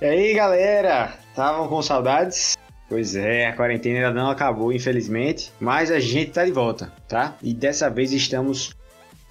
E aí, galera? Estavam com saudades? Pois é, a quarentena ainda não acabou, infelizmente, mas a gente tá de volta, tá? E dessa vez estamos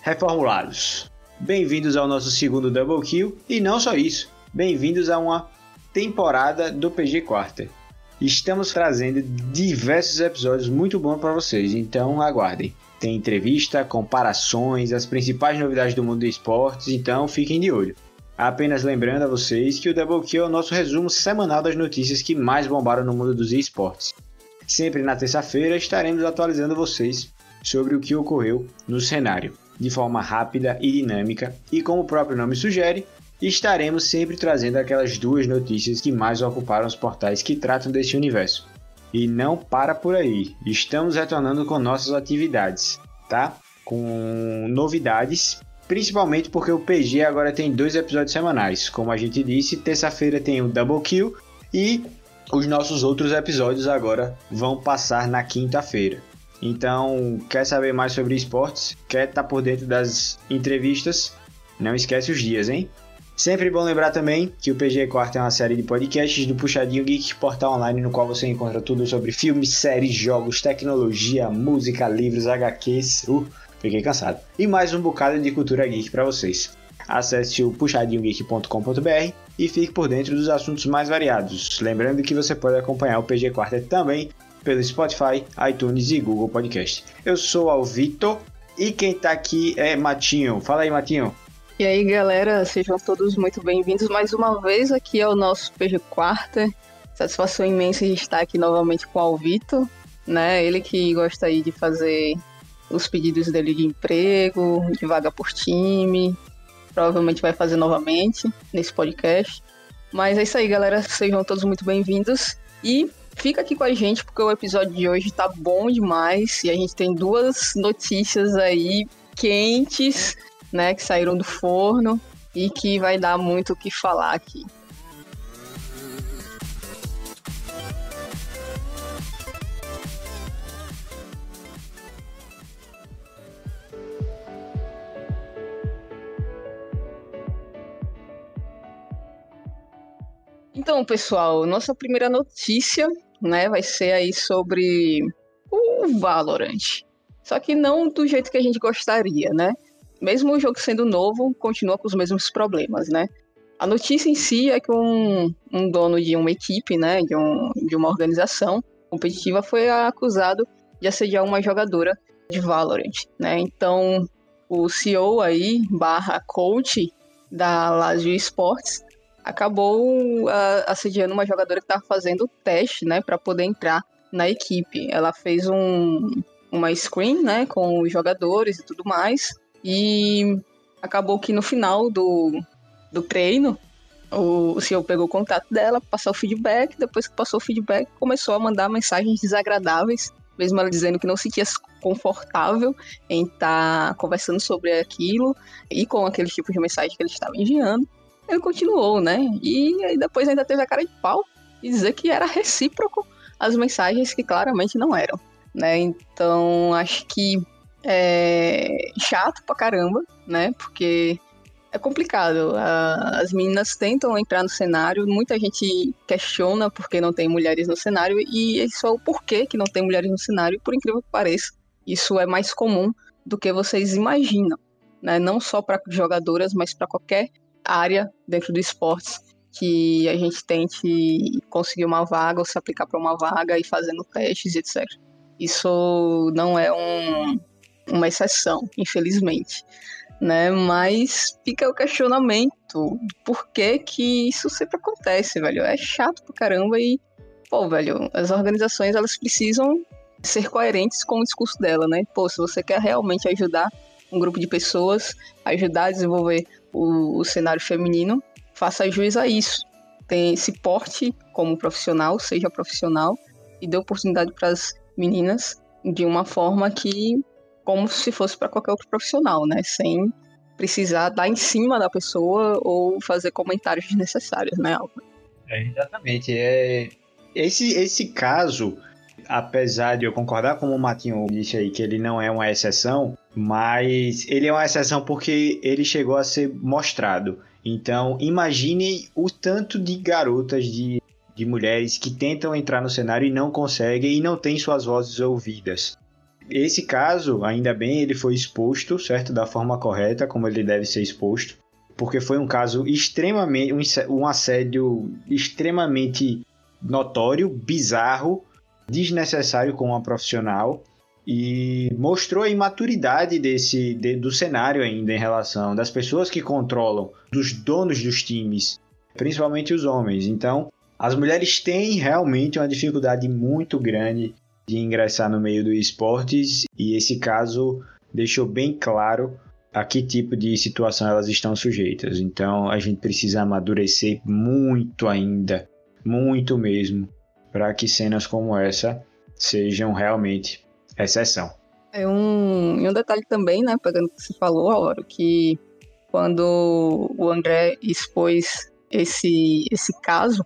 reformulados. Bem-vindos ao nosso segundo Double Kill e não só isso, bem-vindos a uma temporada do PG Quarter. Estamos trazendo diversos episódios muito bons para vocês, então aguardem. Tem entrevista, comparações, as principais novidades do mundo do esportes, então fiquem de olho. Apenas lembrando a vocês que o Double Kill é o nosso resumo semanal das notícias que mais bombaram no mundo dos esportes. Sempre na terça-feira estaremos atualizando vocês sobre o que ocorreu no cenário, de forma rápida e dinâmica, e como o próprio nome sugere, estaremos sempre trazendo aquelas duas notícias que mais ocuparam os portais que tratam desse universo. E não para por aí, estamos retornando com nossas atividades, tá? Com novidades, principalmente porque o PG agora tem dois episódios semanais. Como a gente disse, terça-feira tem o Double Kill e os nossos outros episódios agora vão passar na quinta-feira. Então, quer saber mais sobre esportes? Quer estar por dentro das entrevistas? Não esquece os dias, hein? Sempre bom lembrar também que o PG Quarto é uma série de podcasts do Puxadinho Geek, portal online no qual você encontra tudo sobre filmes, séries, jogos, tecnologia, música, livros, HQs. Uh, fiquei cansado. E mais um bocado de cultura geek para vocês. Acesse o puxadinhogeek.com.br e fique por dentro dos assuntos mais variados. Lembrando que você pode acompanhar o PG Quartet também pelo Spotify, iTunes e Google Podcast. Eu sou o Vitor e quem tá aqui é Matinho. Fala aí, Matinho. E aí, galera, sejam todos muito bem-vindos mais uma vez aqui ao nosso PG Quarta. Satisfação imensa de estar aqui novamente com o Alvito, né? Ele que gosta aí de fazer os pedidos dele de emprego, de vaga por time. Provavelmente vai fazer novamente nesse podcast. Mas é isso aí, galera. Sejam todos muito bem-vindos. E fica aqui com a gente, porque o episódio de hoje tá bom demais. E a gente tem duas notícias aí quentes né, que saíram do forno e que vai dar muito o que falar aqui. Então, pessoal, nossa primeira notícia, né, vai ser aí sobre o Valorant. Só que não do jeito que a gente gostaria, né? Mesmo o jogo sendo novo, continua com os mesmos problemas, né? A notícia em si é que um, um dono de uma equipe, né, de, um, de uma organização competitiva foi acusado de assediar uma jogadora de Valorant, né? Então, o CEO aí, barra coach da Lazio Esports, acabou uh, assediando uma jogadora que estava fazendo teste, né, para poder entrar na equipe. Ela fez um, uma screen, né, com os jogadores e tudo mais, e acabou que no final do, do treino, o, o senhor pegou o contato dela, passou o feedback, depois que passou o feedback, começou a mandar mensagens desagradáveis, mesmo ela dizendo que não se sentia confortável em estar tá conversando sobre aquilo e com aquele tipo de mensagem que ele estava enviando. Ele continuou, né? E aí depois ainda teve a cara de pau e dizer que era recíproco as mensagens que claramente não eram, né? Então acho que é chato pra caramba, né? Porque é complicado. As meninas tentam entrar no cenário, muita gente questiona porque não tem mulheres no cenário, e isso é o porquê que não tem mulheres no cenário, por incrível que pareça. Isso é mais comum do que vocês imaginam, né? Não só para jogadoras, mas para qualquer área dentro do esporte que a gente tente conseguir uma vaga ou se aplicar para uma vaga e fazendo testes, etc. Isso não é um, uma exceção, infelizmente. Né? Mas fica o questionamento por que que isso sempre acontece, velho. É chato pra caramba e, pô, velho, as organizações elas precisam ser coerentes com o discurso dela, né? Pô, se você quer realmente ajudar um grupo de pessoas, ajudar a desenvolver o, o cenário feminino, faça juiz a isso. Tem esse porte como profissional, seja profissional, e dê oportunidade para as meninas de uma forma que como se fosse para qualquer outro profissional, né? Sem precisar dar em cima da pessoa ou fazer comentários desnecessários, né, Alba? É, exatamente. É, esse, esse caso, apesar de eu concordar com o Matinho disse aí que ele não é uma exceção, mas ele é uma exceção porque ele chegou a ser mostrado. Então, imagine o tanto de garotas, de, de mulheres que tentam entrar no cenário e não conseguem e não têm suas vozes ouvidas. Esse caso, ainda bem, ele foi exposto, certo? Da forma correta, como ele deve ser exposto. Porque foi um caso extremamente. um, assédio extremamente notório, bizarro, desnecessário com uma profissional e mostrou a imaturidade desse de, do cenário ainda em relação das pessoas que controlam, dos donos dos times, principalmente os homens. Então, as mulheres têm realmente uma dificuldade muito grande de ingressar no meio dos esportes e esse caso deixou bem claro a que tipo de situação elas estão sujeitas. Então, a gente precisa amadurecer muito ainda, muito mesmo, para que cenas como essa sejam realmente exceção. É um, e um detalhe também, né, pegando o que você falou, Auro, que quando o André expôs esse, esse caso,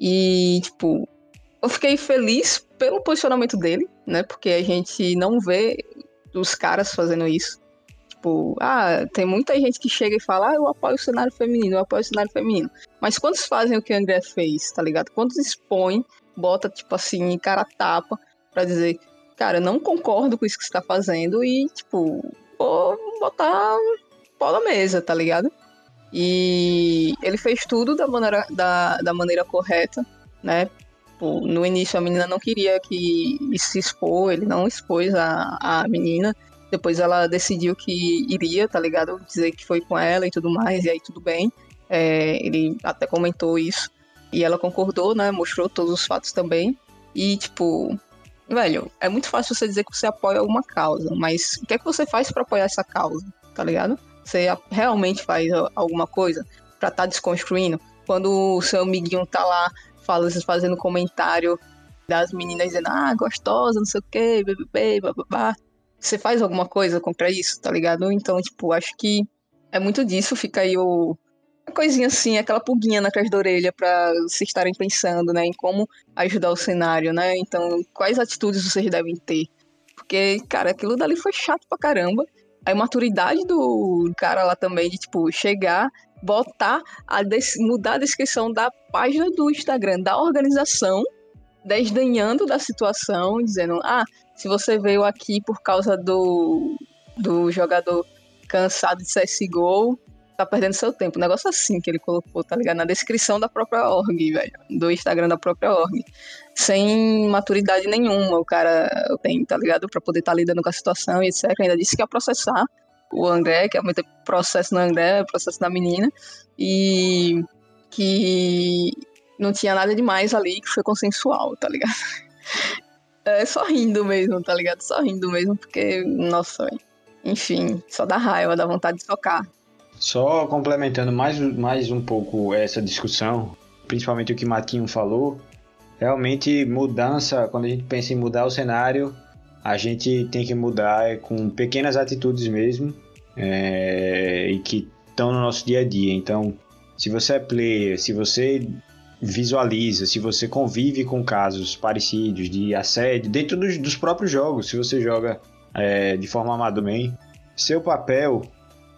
e, tipo, eu fiquei feliz pelo posicionamento dele, né, porque a gente não vê os caras fazendo isso. Tipo, ah, tem muita gente que chega e fala, ah, eu apoio o cenário feminino, eu apoio o cenário feminino. Mas quantos fazem o que o André fez, tá ligado? Quantos expõem, bota, tipo assim, cara tapa, pra dizer, cara, não concordo com isso que você tá fazendo e, tipo, vou botar pau na mesa, tá ligado? E ele fez tudo da maneira, da, da maneira correta, né? No início a menina não queria que se expor, ele não expôs a, a menina. Depois ela decidiu que iria, tá ligado? Dizer que foi com ela e tudo mais, e aí tudo bem. É, ele até comentou isso. E ela concordou, né? Mostrou todos os fatos também. E, tipo, velho, é muito fácil você dizer que você apoia alguma causa, mas o que é que você faz para apoiar essa causa, tá ligado? Você realmente faz alguma coisa para estar tá desconstruindo? Quando o seu amiguinho tá lá fazendo comentário das meninas dizendo, ah, gostosa, não sei o quê, bebê, babá. Você faz alguma coisa contra isso, tá ligado? Então, tipo, acho que é muito disso, fica aí o, coisinha assim, aquela pulguinha na casa da orelha para vocês estarem pensando, né, em como ajudar o cenário, né? Então, quais atitudes vocês devem ter? Porque, cara, aquilo dali foi chato pra caramba. A imaturidade do cara lá também de, tipo, chegar, botar, a mudar a descrição da página do Instagram da organização, desdenhando da situação, dizendo, ah, se você veio aqui por causa do, do jogador cansado de CSGO, tá perdendo seu tempo. Um negócio assim que ele colocou, tá ligado? Na descrição da própria org, velho. Do Instagram da própria org. Sem maturidade nenhuma, o cara tem, tá ligado? Pra poder estar tá lidando com a situação e etc. Ainda disse que ia processar o André, que ia meter processo no André, processo na menina. E que não tinha nada demais ali, que foi consensual, tá ligado? É só rindo mesmo, tá ligado? Só rindo mesmo, porque, nossa, enfim, só dá raiva, dá vontade de tocar. Só complementando mais, mais um pouco essa discussão, principalmente o que Matinho falou, realmente mudança, quando a gente pensa em mudar o cenário, a gente tem que mudar com pequenas atitudes mesmo, é, e que estão no nosso dia a dia. Então, se você é player, se você visualiza, se você convive com casos parecidos de assédio dentro dos, dos próprios jogos, se você joga é, de forma amador bem, seu papel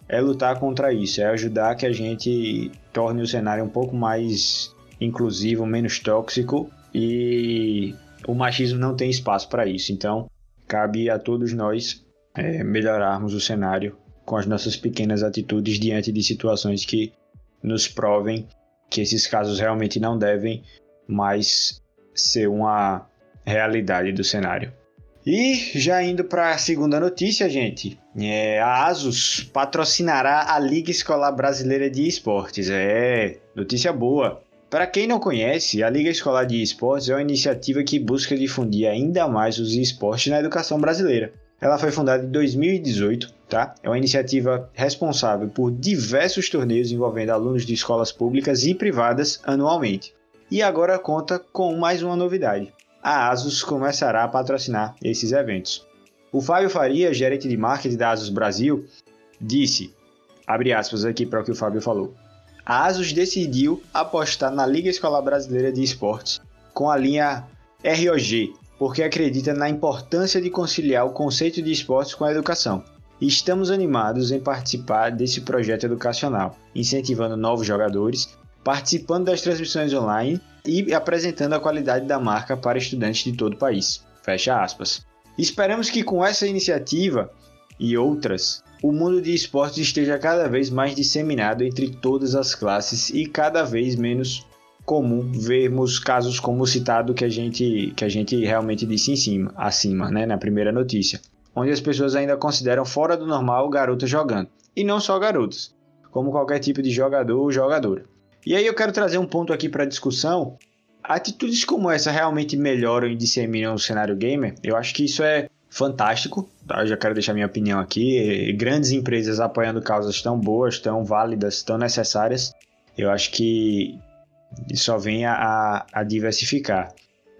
é lutar contra isso, é ajudar que a gente torne o cenário um pouco mais inclusivo, menos tóxico e o machismo não tem espaço para isso. Então, cabe a todos nós é, melhorarmos o cenário com as nossas pequenas atitudes diante de situações que nos provem que esses casos realmente não devem mais ser uma realidade do cenário. E já indo para a segunda notícia, gente, é, a Asus patrocinará a Liga Escolar Brasileira de Esportes. É, notícia boa. Para quem não conhece, a Liga Escolar de Esportes é uma iniciativa que busca difundir ainda mais os esportes na educação brasileira. Ela foi fundada em 2018, tá? É uma iniciativa responsável por diversos torneios envolvendo alunos de escolas públicas e privadas anualmente. E agora conta com mais uma novidade a Asus começará a patrocinar esses eventos. O Fábio Faria, gerente de marketing da Asus Brasil, disse, abre aspas aqui para o que o Fábio falou, a Asus decidiu apostar na Liga Escolar Brasileira de Esportes com a linha ROG, porque acredita na importância de conciliar o conceito de esportes com a educação. estamos animados em participar desse projeto educacional, incentivando novos jogadores, participando das transmissões online e apresentando a qualidade da marca para estudantes de todo o país. Fecha aspas. Esperamos que com essa iniciativa e outras, o mundo de esportes esteja cada vez mais disseminado entre todas as classes e cada vez menos comum vermos casos como o citado que a gente que a gente realmente disse em cima, acima, né, na primeira notícia, onde as pessoas ainda consideram fora do normal garotas jogando, e não só garotas, como qualquer tipo de jogador ou jogadora. E aí eu quero trazer um ponto aqui para discussão. Atitudes como essa realmente melhoram e disseminam o cenário gamer? Eu acho que isso é fantástico. Tá? Eu já quero deixar minha opinião aqui. Grandes empresas apoiando causas tão boas, tão válidas, tão necessárias. Eu acho que só vem a, a diversificar.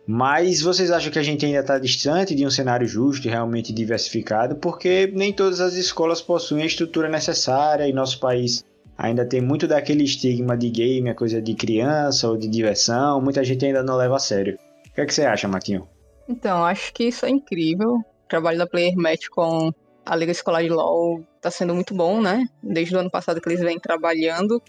Mas vocês acham que a gente ainda está distante de um cenário justo e realmente diversificado? Porque nem todas as escolas possuem a estrutura necessária e nosso país ainda tem muito daquele estigma de game, a coisa de criança ou de diversão. Muita gente ainda não leva a sério. O que, é que você acha, Matinho? Então, acho que isso é incrível. O trabalho da Player Match com a Liga Escolar de LoL está sendo muito bom, né? Desde o ano passado que eles vêm trabalhando.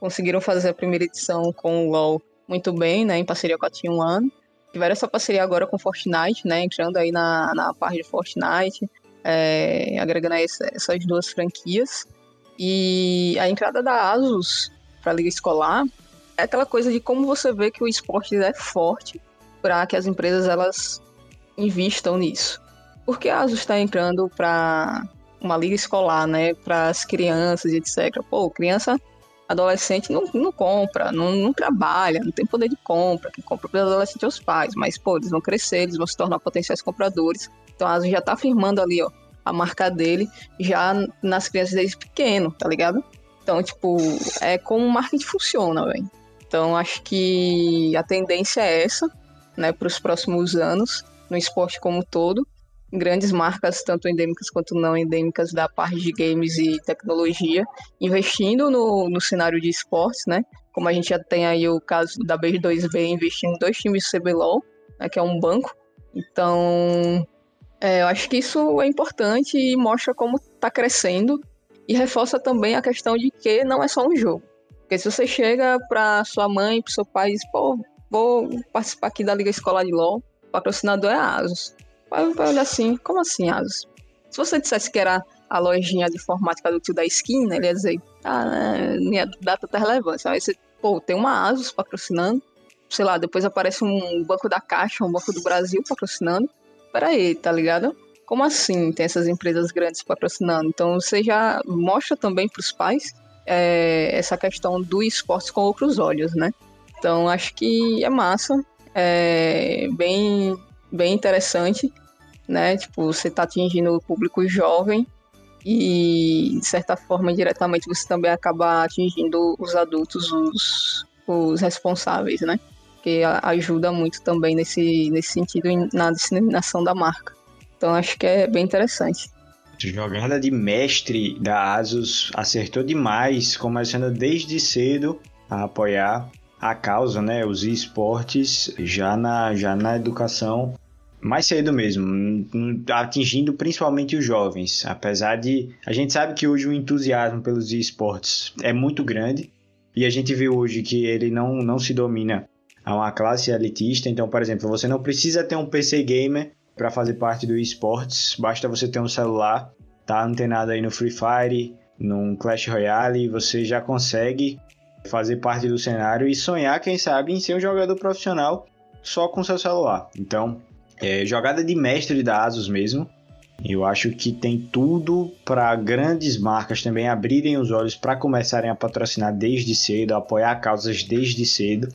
Conseguiram fazer a primeira edição com o LoL muito bem, né? Em parceria com a Team One. Tiveram essa parceria agora com Fortnite, né? Entrando aí na, na parte de Fortnite, é, agregando aí essas duas franquias. E a entrada da Asus para a Liga Escolar é aquela coisa de como você vê que o esporte é forte para que as empresas elas investam nisso. Porque a ASUS está entrando para uma liga escolar, né, para as crianças, etc. Pô, criança, adolescente não, não compra, não, não trabalha, não tem poder de compra. Quem compra para adolescente é os pais, mas pô, eles vão crescer, eles vão se tornar potenciais compradores. Então a ASUS já está firmando ali, ó, a marca dele já nas crianças desde pequeno, tá ligado? Então, tipo, é como o marketing funciona, velho. Então, acho que a tendência é essa né, para os próximos anos no esporte como um todo. Grandes marcas, tanto endêmicas quanto não endêmicas, da parte de games e tecnologia, investindo no, no cenário de esportes, né? Como a gente já tem aí o caso da B2B investindo em dois times do CBLOL, né, que é um banco. Então, é, eu acho que isso é importante e mostra como está crescendo e reforça também a questão de que não é só um jogo. Porque se você chega para sua mãe, para seu pai e diz, pô, vou participar aqui da Liga Escolar de LoL. O patrocinador é a Asus. Vai olhar assim, como assim Asus? Se você dissesse que era a lojinha de informática do tio da esquina, ele ia dizer, ah, é, minha data tá relevância. Aí você, pô, tem uma Asus patrocinando, sei lá, depois aparece um Banco da Caixa, um Banco do Brasil patrocinando. Peraí, tá ligado? Como assim tem essas empresas grandes patrocinando? Então você já mostra também para os pais é, essa questão do esporte com outros olhos, né? Então acho que é massa, é bem, bem interessante, né? Tipo, você está atingindo o público jovem e, de certa forma, diretamente você também acaba atingindo os adultos, os, os responsáveis, né? Que ajuda muito também nesse, nesse sentido na disseminação da marca. Então acho que é bem interessante. Jogada de mestre da Asus acertou demais, começando desde cedo a apoiar a causa, né, os esportes já na, já na educação mais cedo mesmo, atingindo principalmente os jovens. Apesar de a gente sabe que hoje o entusiasmo pelos esportes é muito grande e a gente vê hoje que ele não, não se domina a uma classe elitista. Então, por exemplo, você não precisa ter um PC gamer para fazer parte do esportes, basta você ter um celular, tá antenado aí no Free Fire, num Clash Royale, você já consegue fazer parte do cenário e sonhar, quem sabe, em ser um jogador profissional só com seu celular. Então, é, jogada de mestre da Asus mesmo. Eu acho que tem tudo para grandes marcas também abrirem os olhos para começarem a patrocinar desde cedo, apoiar causas desde cedo.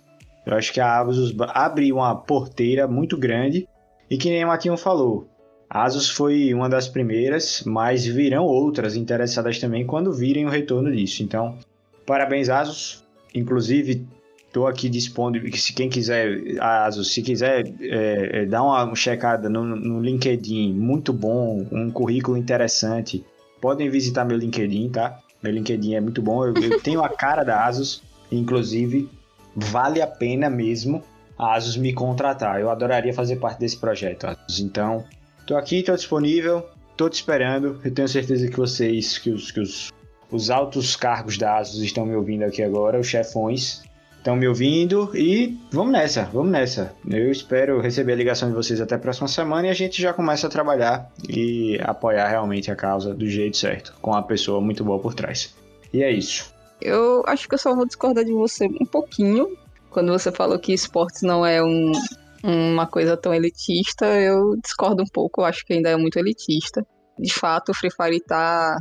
Eu acho que a Asus abre uma porteira muito grande e que nem o falou, a Asus foi uma das primeiras, mas virão outras interessadas também quando virem o retorno disso. Então, Parabéns, Asus. Inclusive, estou aqui disponível. Se quem quiser, Asus, se quiser é, é, dar uma checada no, no LinkedIn, muito bom, um currículo interessante, podem visitar meu LinkedIn, tá? Meu LinkedIn é muito bom. Eu, eu tenho a cara da Asus, inclusive, vale a pena mesmo a Asus me contratar. Eu adoraria fazer parte desse projeto, Asus. Então, estou aqui, estou disponível. tô te esperando. Eu tenho certeza que vocês, que os, que os, os altos cargos da ASUS estão me ouvindo aqui agora, os chefões estão me ouvindo e vamos nessa, vamos nessa. Eu espero receber a ligação de vocês até a próxima semana e a gente já começa a trabalhar e apoiar realmente a causa do jeito certo, com uma pessoa muito boa por trás. E é isso. Eu acho que eu só vou discordar de você um pouquinho. Quando você falou que esportes não é um, uma coisa tão elitista, eu discordo um pouco, eu acho que ainda é muito elitista. De fato, o Free Fire tá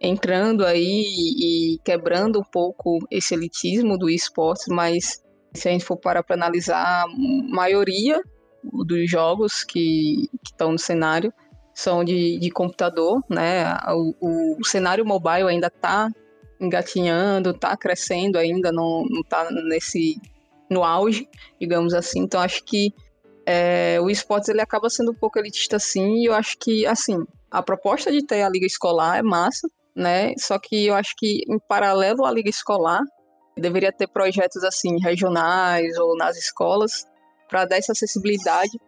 entrando aí e quebrando um pouco esse elitismo do esportes, mas se a gente for parar para analisar, a maioria dos jogos que estão no cenário são de, de computador, né? O, o, cenário mobile ainda está engatinhando, está crescendo ainda, não, não tá nesse no auge, digamos assim. Então acho que é, o esportes ele acaba sendo um pouco elitista sim, e eu acho que assim a proposta de ter a liga escolar é massa, né? Só que eu acho que em paralelo à liga escolar deveria ter projetos assim regionais ou nas escolas para dar essa acessibilidade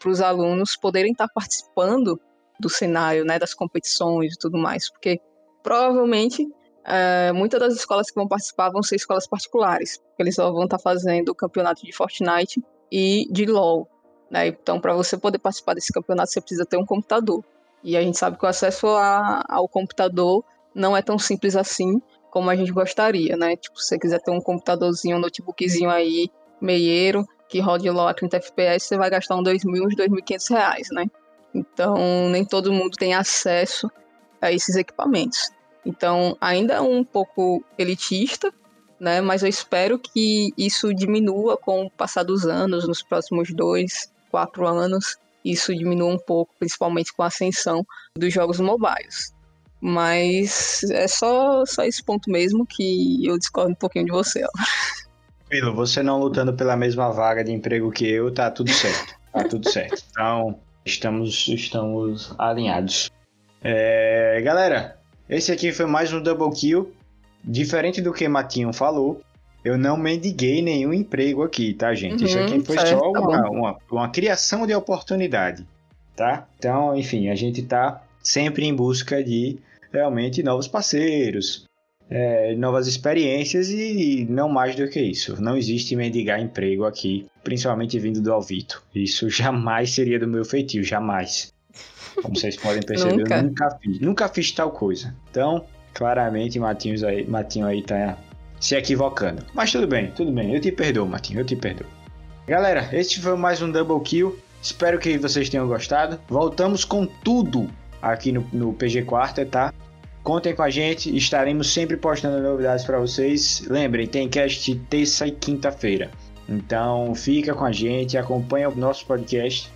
para os alunos poderem estar participando do cenário, né, das competições e tudo mais, porque provavelmente é, muitas das escolas que vão participar vão ser escolas particulares, porque eles só vão estar fazendo o campeonato de Fortnite e de LoL, né? Então, para você poder participar desse campeonato, você precisa ter um computador. E a gente sabe que o acesso a, ao computador não é tão simples assim como a gente gostaria, né? Tipo, se você quiser ter um computadorzinho, um notebookzinho aí, meieiro, que rode LOL a 30 FPS, você vai gastar uns 2.000, uns 2.500 reais, né? Então, nem todo mundo tem acesso a esses equipamentos. Então, ainda é um pouco elitista, né? Mas eu espero que isso diminua com o passar dos anos, nos próximos dois, quatro anos, isso diminua um pouco, principalmente com a ascensão dos jogos mobiles. Mas é só, só esse ponto mesmo que eu discordo um pouquinho de você. Ó. Você não lutando pela mesma vaga de emprego que eu, tá tudo certo. Tá tudo certo. Então, estamos, estamos alinhados. É, galera, esse aqui foi mais um Double Kill. Diferente do que Matinho falou, eu não mendiguei nenhum emprego aqui, tá, gente? Uhum, Isso aqui foi certo, só tá uma, uma, uma criação de oportunidade, tá? Então, enfim, a gente tá sempre em busca de realmente novos parceiros, é, novas experiências e não mais do que isso. Não existe mendigar emprego aqui, principalmente vindo do Alvito. Isso jamais seria do meu feitio, jamais. Como vocês podem perceber, nunca. eu nunca fiz, nunca fiz tal coisa. Então, claramente, Matinhos aí, Matinho aí tá se equivocando. Mas tudo bem, tudo bem. Eu te perdoo, Matinho, eu te perdoo. Galera, este foi mais um Double Kill. Espero que vocês tenham gostado. Voltamos com tudo aqui no, no PG Quarter, tá? Contem com a gente, estaremos sempre postando novidades para vocês. Lembrem, tem cast terça e quinta-feira. Então fica com a gente, acompanha o nosso podcast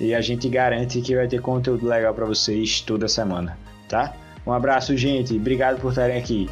e a gente garante que vai ter conteúdo legal para vocês toda semana, tá? Um abraço, gente. Obrigado por estarem aqui.